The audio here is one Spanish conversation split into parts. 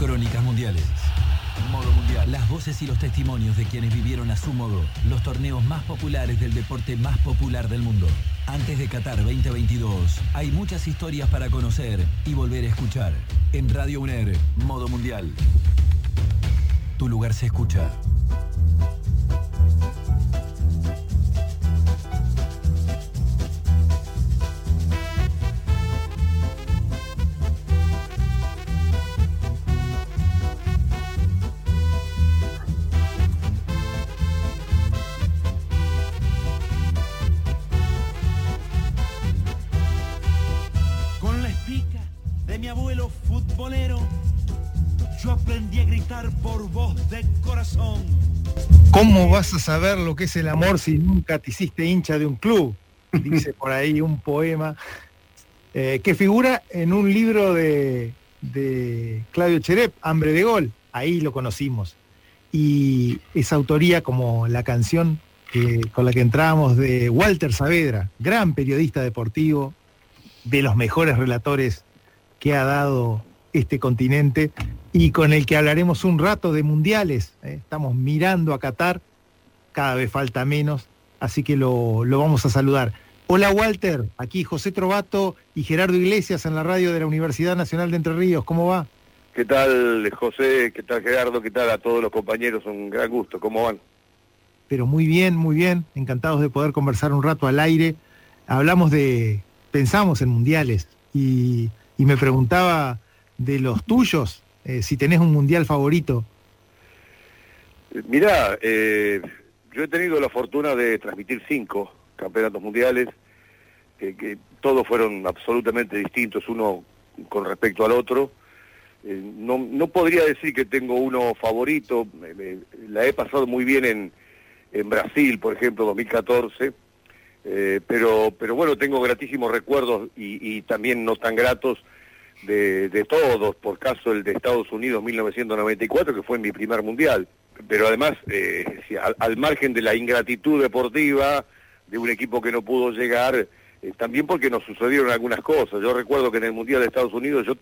Crónicas Mundiales. Modo Mundial. Las voces y los testimonios de quienes vivieron a su modo los torneos más populares del deporte más popular del mundo. Antes de Qatar 2022, hay muchas historias para conocer y volver a escuchar. En Radio UNER, Modo Mundial. Tu lugar se escucha. Gritar por voz de corazón. ¿Cómo vas a saber lo que es el amor si nunca te hiciste hincha de un club? Dice por ahí un poema eh, que figura en un libro de, de Claudio Cherep, Hambre de Gol. Ahí lo conocimos. Y esa autoría como la canción que- con la que entramos de Walter Saavedra, gran periodista deportivo, de los mejores relatores que ha dado este continente y con el que hablaremos un rato de mundiales. ¿eh? Estamos mirando a Qatar, cada vez falta menos, así que lo, lo vamos a saludar. Hola Walter, aquí José Trovato y Gerardo Iglesias en la radio de la Universidad Nacional de Entre Ríos. ¿Cómo va? ¿Qué tal, José? ¿Qué tal, Gerardo? ¿Qué tal a todos los compañeros? Un gran gusto. ¿Cómo van? Pero muy bien, muy bien, encantados de poder conversar un rato al aire. Hablamos de, pensamos en mundiales y, y me preguntaba de los tuyos, eh, si tenés un mundial favorito. Eh, Mirá, eh, yo he tenido la fortuna de transmitir cinco campeonatos mundiales, que todos fueron absolutamente distintos uno con respecto al otro. No, no podría decir que tengo uno favorito, la he pasado muy bien en, en Brasil, por ejemplo, 2014, eh, pero, pero bueno, tengo gratísimos recuerdos y también no tan gratos de, de todos, por caso el de Estados Unidos 1994, que fue mi primer mundial. Pero además, eh, al, al margen de la ingratitud deportiva de un equipo que no pudo llegar, eh, también porque nos sucedieron algunas cosas. Yo recuerdo que en el Mundial de Estados Unidos yo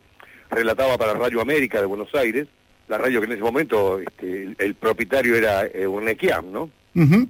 relataba para Radio América de Buenos Aires, la radio que en ese momento este, el, el propietario era eh, Urnequiam, ¿no?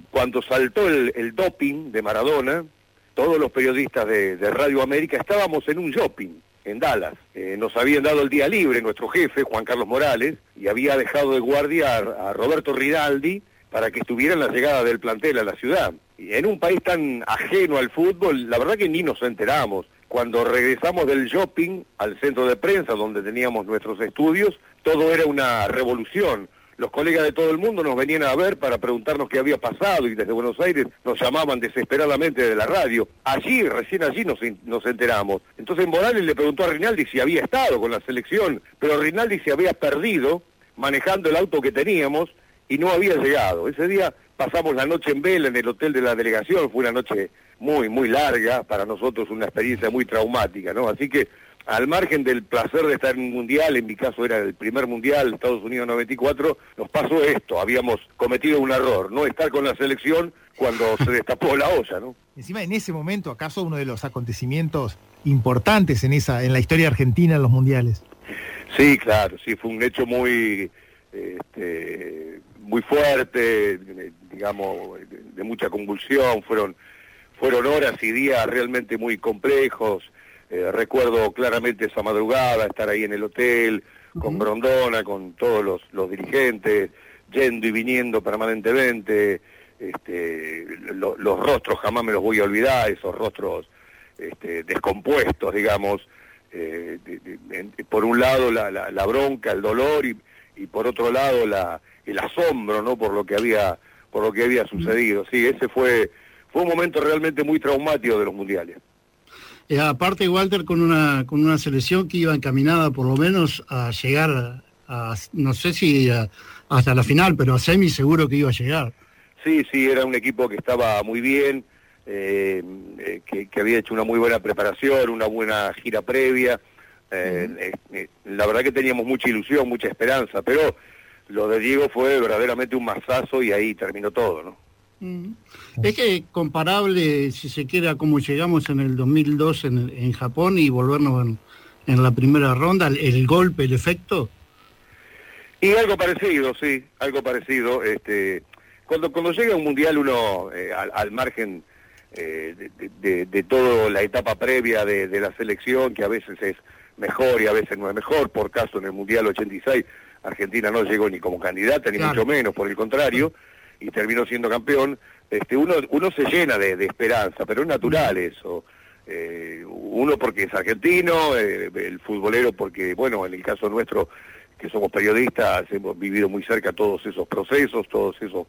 Cuando saltó el, el doping de Maradona, todos los periodistas de, de Radio América estábamos en un shopping en Dallas. Eh, nos habían dado el día libre nuestro jefe, Juan Carlos Morales, y había dejado de guardia a, a Roberto Rinaldi para que estuviera en la llegada del plantel a la ciudad. Y en un país tan ajeno al fútbol, la verdad que ni nos enteramos. Cuando regresamos del shopping al centro de prensa donde teníamos nuestros estudios, todo era una revolución. Los colegas de todo el mundo nos venían a ver para preguntarnos qué había pasado y desde Buenos Aires nos llamaban desesperadamente de la radio. Allí, recién allí nos, enteramos. Entonces Morales le preguntó a Rinaldi si había estado con la selección, pero Rinaldi se había perdido manejando el auto que teníamos y no había llegado. Ese día pasamos la noche en vela en el hotel de la delegación, fue una noche muy, muy larga, para nosotros una experiencia muy traumática, ¿no? Así que al margen del placer de estar en un mundial, en mi caso era el primer mundial, Estados Unidos 94, nos pasó esto, habíamos cometido un error, no estar con la selección cuando se destapó la olla, ¿no? Encima en ese momento, acaso uno de los acontecimientos importantes en esa, en la historia argentina en los mundiales. Sí, claro, sí, fue un hecho muy, este, muy fuerte, digamos, de, de mucha convulsión, fueron, fueron horas y días realmente muy complejos. Eh, recuerdo claramente esa madrugada, estar ahí en el hotel, con Grondona, con todos los, los dirigentes, yendo y viniendo permanentemente, este, lo- los rostros jamás me los voy a olvidar, esos rostros este, descompuestos, digamos, eh, de- de- en- por un lado la, la- la bronca, el dolor y, y por otro lado la, el asombro, ¿no? Por lo que había, por lo que había sucedido. Sí, ese fue, fue un momento realmente muy traumático de los mundiales. Eh, aparte, Walter, con una, con una selección que iba encaminada por lo menos a llegar a, no sé si a- hasta la final, pero a semi seguro que iba a llegar. Sí, sí, era un equipo que estaba muy bien, eh, eh, que, que había hecho una muy buena preparación, una buena gira previa. Eh, la verdad que teníamos mucha ilusión, mucha esperanza, pero lo de Diego fue verdaderamente un mazazo y ahí terminó todo, ¿no? Es que comparable, si se quiere, a cómo llegamos en el 2002 en, en Japón y volvernos en, en la primera ronda, el, el golpe, el efecto. Y algo parecido, sí, algo parecido. Este, cuando, cuando llega un mundial uno, eh, al, margen eh, de, de, toda la etapa previa de, la selección, que a veces es mejor y a veces no es mejor, por caso en el Mundial 86 Argentina no llegó ni como candidata, ni mucho menos, por el contrario, y terminó siendo campeón, este, uno, uno se llena de, esperanza, pero es natural eso. Eh, uno porque es argentino, el futbolero porque, bueno, en el caso nuestro que somos periodistas, hemos vivido muy cerca todos esos procesos, todos esos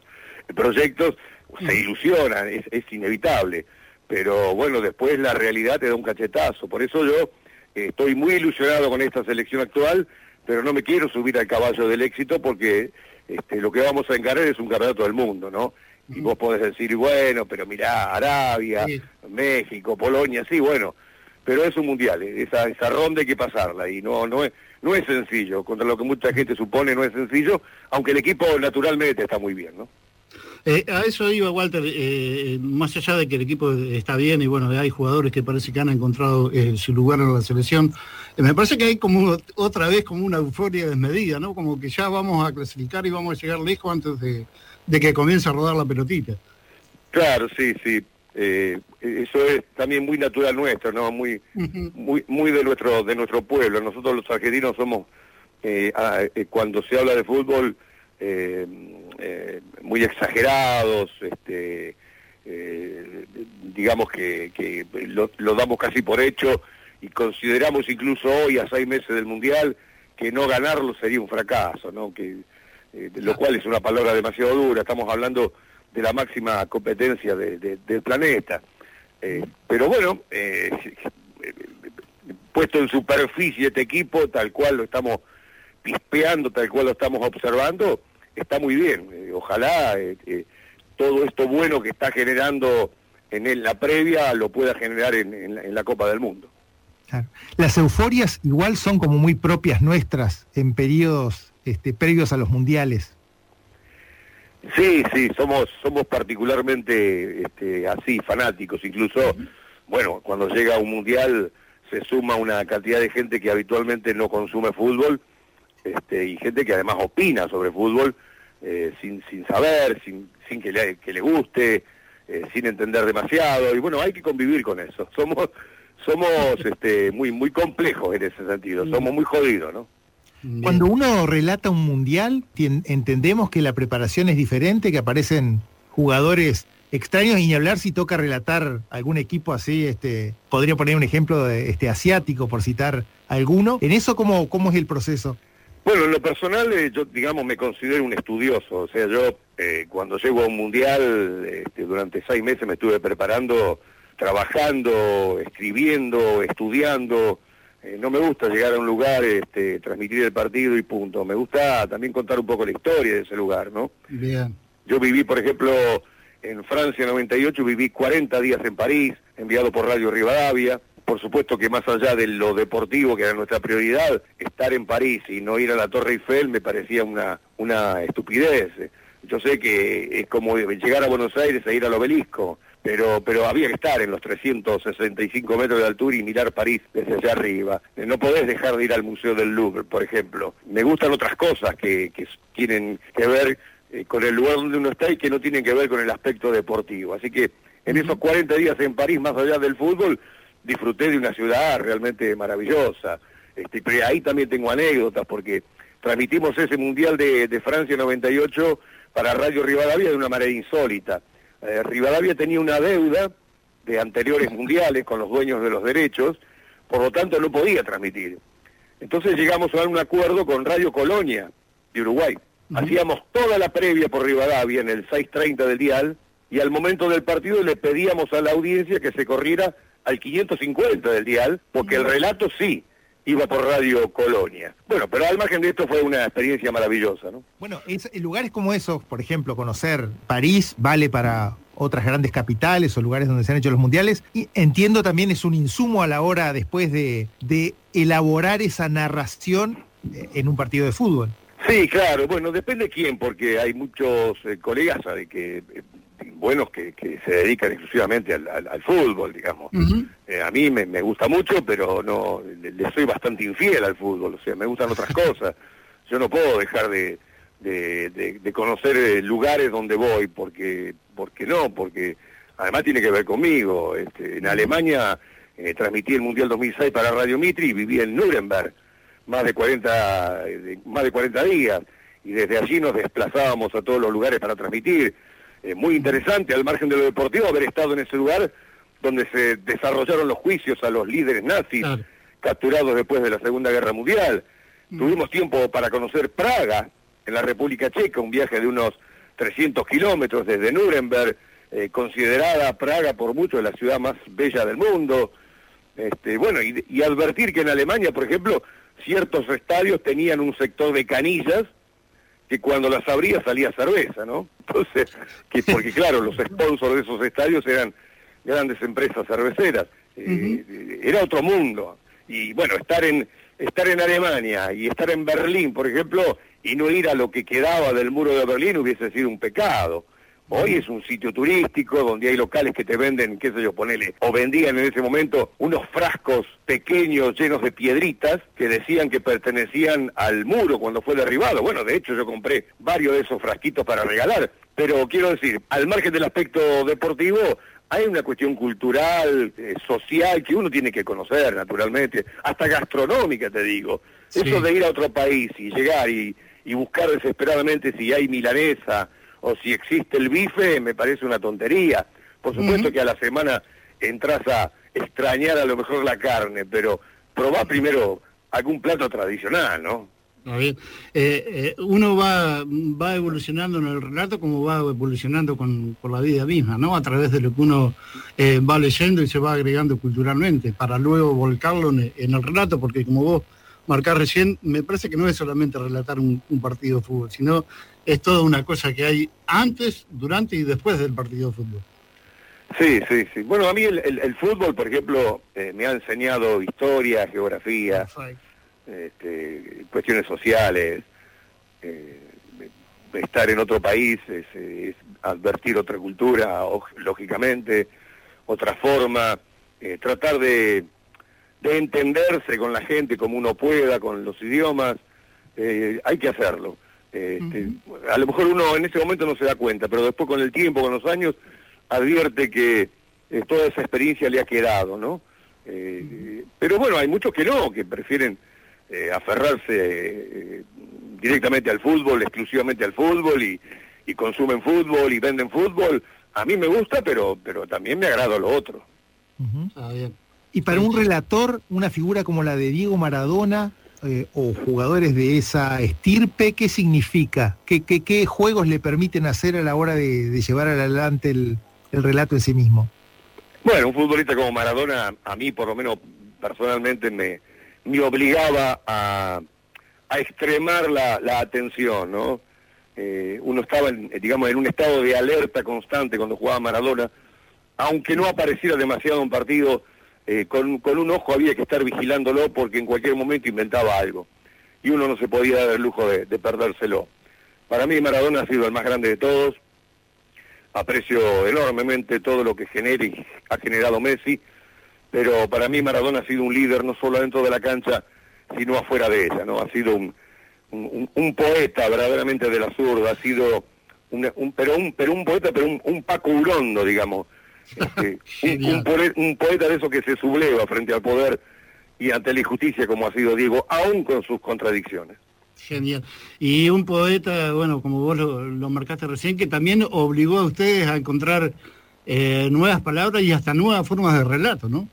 proyectos, se ilusionan, es, inevitable. Pero bueno, después la realidad te da un cachetazo. Por eso yo eh, estoy muy ilusionado con esta selección actual, pero no me quiero subir al caballo del éxito porque este, lo que vamos a encarar es un campeonato del mundo, ¿no? Y vos podés decir, bueno, pero mirá, Arabia, México, Polonia, sí, bueno, pero es un mundial, eh, esa, esa ronda hay que pasarla y no, no es no es sencillo, contra lo que mucha gente supone no es sencillo, aunque el equipo naturalmente está muy bien, ¿no? Eh, a eso iba Walter, eh, más allá de que el equipo está bien y bueno, hay jugadores que parece que han encontrado eh, su lugar en la selección, me parece que hay como otra vez como una euforia desmedida, ¿no? Como que ya vamos a clasificar y vamos a llegar lejos antes de, de que comience a rodar la pelotita. Claro, sí, sí. Eh, eso es también muy natural nuestro, ¿no? Muy, muy, muy de nuestro, de nuestro pueblo. Nosotros los argentinos somos, eh, eh, cuando se habla de fútbol, muy exagerados, este, digamos que, lo, lo, damos casi por hecho y consideramos incluso hoy, a seis meses del Mundial, que no ganarlo sería un fracaso, ¿no? Que, lo cual es una palabra demasiado dura. Estamos hablando de la máxima competencia del planeta. Eh, pero bueno, eh, puesto en superficie este equipo, tal cual lo estamos pispeando, tal cual lo estamos observando, está muy bien. Eh, ojalá todo esto bueno que está generando en la previa lo pueda generar en, la, Copa del Mundo. Las euforias igual son como muy propias nuestras en periodos este, previos a los mundiales. Sí, sí, somos somos particularmente este, así, fanáticos. Incluso, bueno, cuando llega un mundial se suma una cantidad de gente que habitualmente no consume fútbol este, y gente que además opina sobre fútbol eh, sin, sin saber, sin, sin que, le, que le guste, eh, sin entender demasiado. Y bueno, hay que convivir con eso. Somos somos este, muy muy complejos en ese sentido, somos muy jodidos, ¿no? Cuando uno relata un mundial, entendemos que la preparación es diferente, que aparecen jugadores extraños y ni hablar si toca relatar algún equipo así, este, podría poner un ejemplo de, este, asiático por citar alguno. ¿En eso cómo, cómo es el proceso? Bueno, en lo personal eh, yo, digamos, me considero un estudioso, o sea, yo eh, cuando llego a un mundial, este, durante seis meses me estuve preparando, trabajando, escribiendo, estudiando, eh, no me gusta llegar a un lugar, este, transmitir el partido y punto. Me gusta también contar un poco la historia de ese lugar, ¿no? Bien. Yo viví, por ejemplo, en Francia 98, viví 40 días en París, enviado por Radio Rivadavia. Por supuesto que más allá de lo deportivo, que era nuestra prioridad, estar en París y no ir a la Torre Eiffel me parecía una, una estupidez. Yo sé que es como llegar a Buenos Aires e ir al obelisco pero, pero había que estar en los 365 metros de altura y mirar París desde allá arriba. No podés dejar de ir al Museo del Louvre, por ejemplo. Me gustan otras cosas que, que tienen que ver eh, con el lugar donde uno está y que no tienen que ver con el aspecto deportivo. Así que en esos 40 días en París, más allá del fútbol, disfruté de una ciudad realmente maravillosa. Este, pero ahí también tengo anécdotas porque transmitimos ese Mundial de, de Francia 98 para Radio Rivadavia de una manera insólita eh, Rivadavia tenía una deuda de anteriores mundiales con los dueños de los derechos, por lo tanto no podía transmitir. Entonces llegamos a un acuerdo con Radio Colonia de Uruguay. Hacíamos toda la previa por Rivadavia en el 6.30 del dial y al momento del partido le pedíamos a la audiencia que se corriera al 550 del dial, porque el relato sí, iba por Radio Colonia. Bueno, pero al margen de esto fue una experiencia maravillosa, ¿no? Bueno, es, lugares como esos, por ejemplo, conocer París vale para otras grandes capitales o lugares donde se han hecho los mundiales. Y entiendo también es un insumo a la hora después de, elaborar esa narración eh, en un partido de fútbol. Sí, claro, bueno, depende de quién, porque hay muchos eh, colegas ¿sabe? que eh, buenos que, se dedican exclusivamente al, fútbol, digamos. Eh, a mí me, gusta mucho, pero no le, soy bastante infiel al fútbol, o sea, me gustan otras cosas. yo no puedo dejar de, de, conocer eh, lugares donde voy, porque, porque no, porque además tiene que ver conmigo. Este, en Alemania eh, transmití el Mundial 2006 para Radio Mitri y viví en Nuremberg más de 40, más de 40 días y desde allí nos desplazábamos a todos los lugares para transmitir. Muy interesante, al margen de lo deportivo, haber estado en ese lugar donde se desarrollaron los juicios a los líderes nazis capturados después de la Segunda Guerra Mundial. Mm. Tuvimos tiempo para conocer Praga, en la República Checa, un viaje de unos 300 kilómetros desde Nuremberg, eh, considerada Praga por muchos la ciudad más bella del mundo. Este, bueno, y, y, advertir que en Alemania, por ejemplo, ciertos estadios tenían un sector de canillas que cuando las abría salía cerveza, ¿no? Entonces, que porque claro, los sponsors de esos estadios eran grandes empresas cerveceras. Eh, era otro mundo. Y bueno, estar en, estar en Alemania y estar en Berlín, por ejemplo, y no ir a lo que quedaba del muro de Berlín hubiese sido un pecado. Hoy es un sitio turístico donde hay locales que te venden, qué sé yo, ponele, o vendían en ese momento unos frascos pequeños llenos de piedritas que decían que pertenecían al muro cuando fue derribado. Bueno, de hecho yo compré varios de esos frasquitos para regalar. Pero quiero decir, al margen del aspecto deportivo, hay una cuestión cultural, eh, social, que uno tiene que conocer, naturalmente, hasta gastronómica, te digo. Eso de ir a otro país y llegar y, buscar desesperadamente si hay milanesa o si existe el bife, me parece una tontería. Por supuesto que a la semana entras a extrañar a lo mejor la carne, pero probá primero algún plato tradicional, ¿no? bien. Eh, eh, uno va, va evolucionando en el relato como va evolucionando con, la vida misma, ¿no? A través de lo que uno eh, va leyendo y se va agregando culturalmente, para luego volcarlo en, el relato, porque como vos marcás recién, me parece que no es solamente relatar un, partido de fútbol, sino es toda una cosa que hay antes, durante y después del partido de fútbol. Sí, sí, sí. Bueno, a mí el, fútbol, por ejemplo, me ha enseñado historia, geografía este, cuestiones sociales, eh, estar en otro país es, advertir otra cultura, lógicamente, otra forma, eh, tratar de, entenderse con la gente como uno pueda, con los idiomas, eh, hay que hacerlo. Este, a lo mejor uno en ese momento no se da cuenta, pero después con el tiempo, con los años, advierte que toda esa experiencia le ha quedado, ¿no? pero bueno, hay muchos que no, que prefieren eh, aferrarse eh, directamente al fútbol, exclusivamente al fútbol y, consumen fútbol y venden fútbol. A mí me gusta, pero, pero también me agrada lo otro. Ah, y para un relator, una figura como la de Diego Maradona eh, o jugadores de esa estirpe, ¿qué significa? ¿Qué, qué, juegos le permiten hacer a la hora de, llevar adelante el, el relato en sí mismo? Bueno, un futbolista como Maradona, a mí por lo menos personalmente me, me obligaba a, a extremar la, la, atención, ¿no? Eh, uno estaba, en, digamos, en un estado de alerta constante cuando jugaba Maradona, aunque no apareciera demasiado un partido, eh, con, un ojo había que estar vigilándolo porque en cualquier momento inventaba algo, y uno no se podía dar el lujo de, perdérselo. Para mí Maradona ha sido el más grande de todos, aprecio enormemente todo lo que genera y ha generado Messi, pero para mí Maradona ha sido un líder no solo dentro de la cancha, sino afuera de ella, ¿no? Ha sido un, un, poeta verdaderamente de la zurda, ha sido un, pero un pero un poeta, pero un, Paco Urondo, digamos. Este, un, poeta de eso que se subleva frente al poder y ante la injusticia como ha sido Diego, aún con sus contradicciones. Genial. Y un poeta, bueno, como vos lo, lo marcaste recién, que también obligó a ustedes a encontrar eh, nuevas palabras y hasta nuevas formas de relato, ¿no?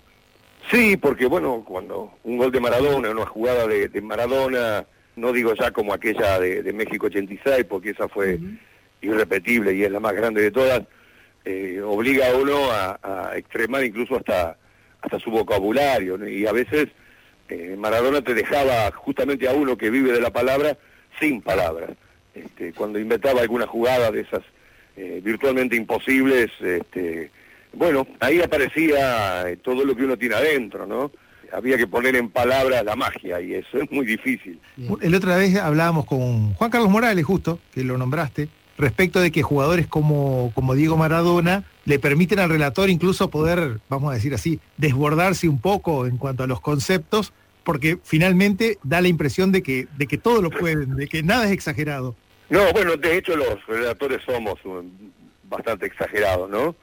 Sí, porque bueno, cuando un gol de Maradona, una jugada de, Maradona, no digo ya como aquella de, México 86, porque esa fue irrepetible y es la más grande de todas, eh, obliga a uno a, extremar incluso hasta, hasta su vocabulario, y a veces eh, Maradona te dejaba justamente a uno que vive de la palabra sin palabras. Este, cuando inventaba alguna jugada de esas eh, virtualmente imposibles, este, bueno, ahí aparecía eh, todo lo que uno tiene adentro, ¿no? Había que poner en palabras la magia y eso es muy difícil. El otra vez hablábamos con Juan Carlos Morales, justo, que lo nombraste, respecto de que jugadores como, como Diego Maradona le permiten al relator incluso poder, vamos a decir así, desbordarse un poco en cuanto a los conceptos, porque finalmente da la impresión de que, de que todo lo pueden, de que nada es exagerado. No, bueno, de hecho los relatores somos bastante exagerados, ¿no?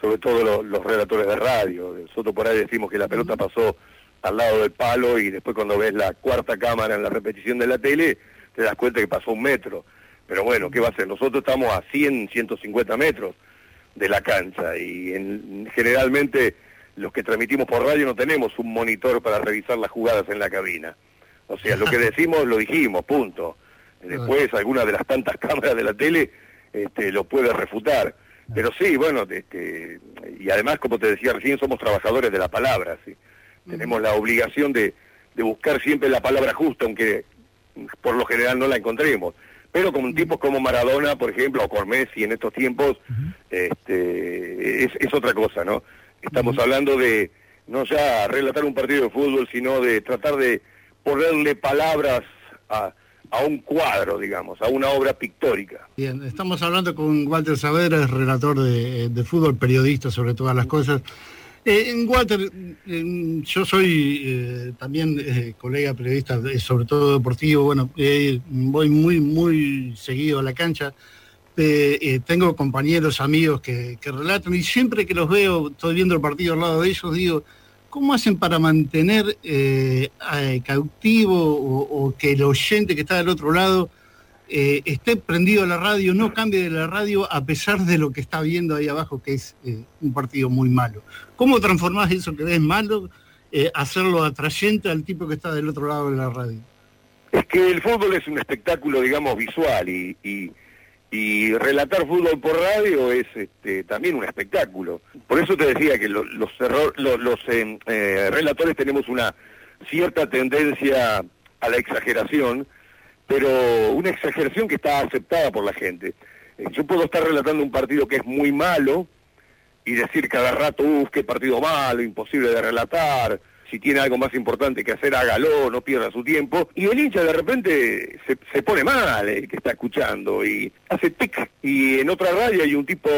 Sobre todo los, relatores de radio. Nosotros por ahí decimos que la pelota pasó al lado del palo y después cuando ves la cuarta cámara en la repetición de la tele, te das cuenta que pasó un metro. Pero bueno, ¿qué va a ser? Nosotros estamos a 100, 150 metros de la cancha y en, generalmente los que transmitimos por radio no tenemos un monitor para revisar las jugadas en la cabina. O sea, lo que decimos lo dijimos, punto. Después alguna de las tantas cámaras de la tele este, lo puede refutar. Pero sí, bueno, este, y además, como te decía recién, somos trabajadores de la palabra, ¿sí? Tenemos la obligación de, de buscar siempre la palabra justa, aunque por lo general no la encontremos. Pero con tipos como Maradona, por ejemplo, o con Messi en estos tiempos, este, es, otra cosa, ¿no? Estamos hablando de no ya relatar un partido de fútbol, sino de tratar de ponerle palabras a, a un cuadro, digamos, a una obra pictórica. Bien, estamos hablando con Walter Saavedra, relator de, de fútbol, periodista sobre todas las cosas. Eh, en Walter, yo soy eh, también eh, colega periodista, sobre todo deportivo, bueno, voy muy, muy seguido a la cancha. tengo compañeros, amigos que, relatan y siempre que los veo, estoy viendo el partido al lado de ellos, digo, ¿cómo hacen para mantener cautivo o, que el oyente que está del otro lado eh, esté prendido la radio, no cambie de la radio a pesar de lo que está viendo ahí abajo, que es eh, un partido muy malo. ¿Cómo transformás eso que ves malo, eh, hacerlo atrayente al tipo que está del otro lado de la radio? Es que el fútbol es un espectáculo, digamos, visual y, y, relatar fútbol por radio es este, también un espectáculo. Por eso te decía que los, los, los relatores tenemos una cierta tendencia a la exageración, pero una exageración que está aceptada por la gente. Eh, yo puedo estar relatando un partido que es muy malo y decir cada rato, uff, partido malo, imposible de relatar, si tiene algo más importante que hacer, hágalo, no pierda su tiempo. Y el hincha de repente se, se pone mal, el que está escuchando, y hace tic. Y en otra radio hay un tipo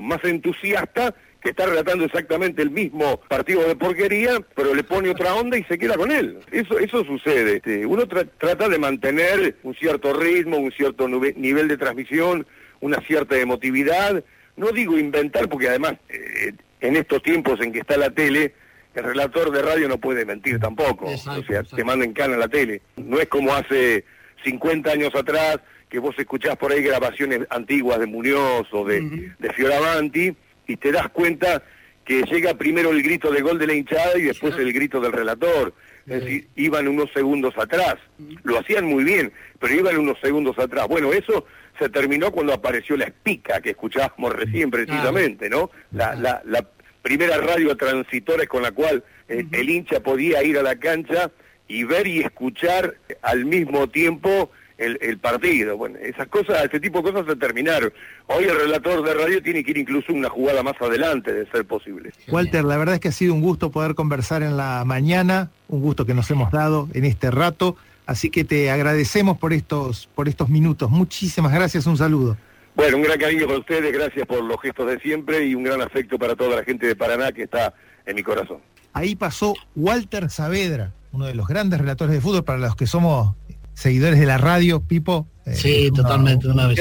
más entusiasta que está relatando exactamente el mismo partido de porquería, pero le pone otra onda y se queda con él. Eso, eso sucede. Este, uno trata de mantener un cierto ritmo, un cierto nivel de transmisión, una cierta emotividad. No digo inventar, porque además eh, en estos tiempos en que está la tele, el relator de radio no puede mentir tampoco. o sea, te manda en cana la tele. No es como hace 50 años atrás que vos escuchás por ahí grabaciones antiguas de Muñoz o de, de Fioravanti y te das cuenta que llega primero el grito de gol de la hinchada y después el grito del relator. Es decir, iban unos segundos atrás. Lo hacían muy bien, pero iban unos segundos atrás. Bueno, eso se terminó cuando apareció la espica que escuchábamos recién precisamente, ¿no? La, la, la primera radio transitoria con la cual eh, el hincha podía ir a la cancha y ver y escuchar al mismo tiempo el, partido. Bueno, esas cosas, este tipo de cosas se terminaron. Hoy el relator de radio tiene que ir incluso una jugada más adelante, de ser posible. Walter, la verdad es que ha sido un gusto poder conversar en la mañana, un gusto que nos hemos dado en este rato, así que te agradecemos por estos, por estos minutos. Muchísimas gracias, un saludo. Bueno, un gran cariño para ustedes, gracias por los gestos de siempre y un gran afecto para toda la gente de Paraná que está en mi corazón. Ahí pasó Walter Saavedra, uno de los grandes relatores de fútbol para los que somos seguidores de la radio, Pipo. Eh, sí, totalmente, una vez.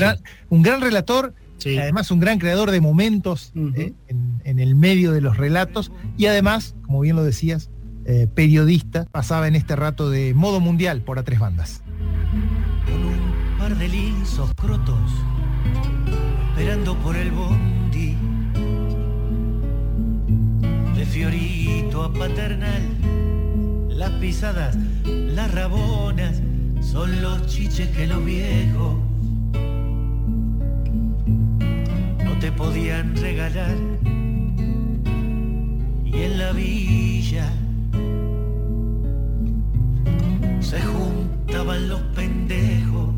un gran relator, además un gran creador de momentos eh, en, el medio de los relatos y además, como bien lo decías, eh, periodista, pasaba en este rato de modo mundial por a tres bandas. Con un par de linsos crotos, esperando por el bondi, de Fiorito a Paternal, las pisadas, las rabonas, son los chiches que los viejos no te podían regalar. Y en la villa se juntaban los pendejos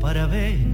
para ver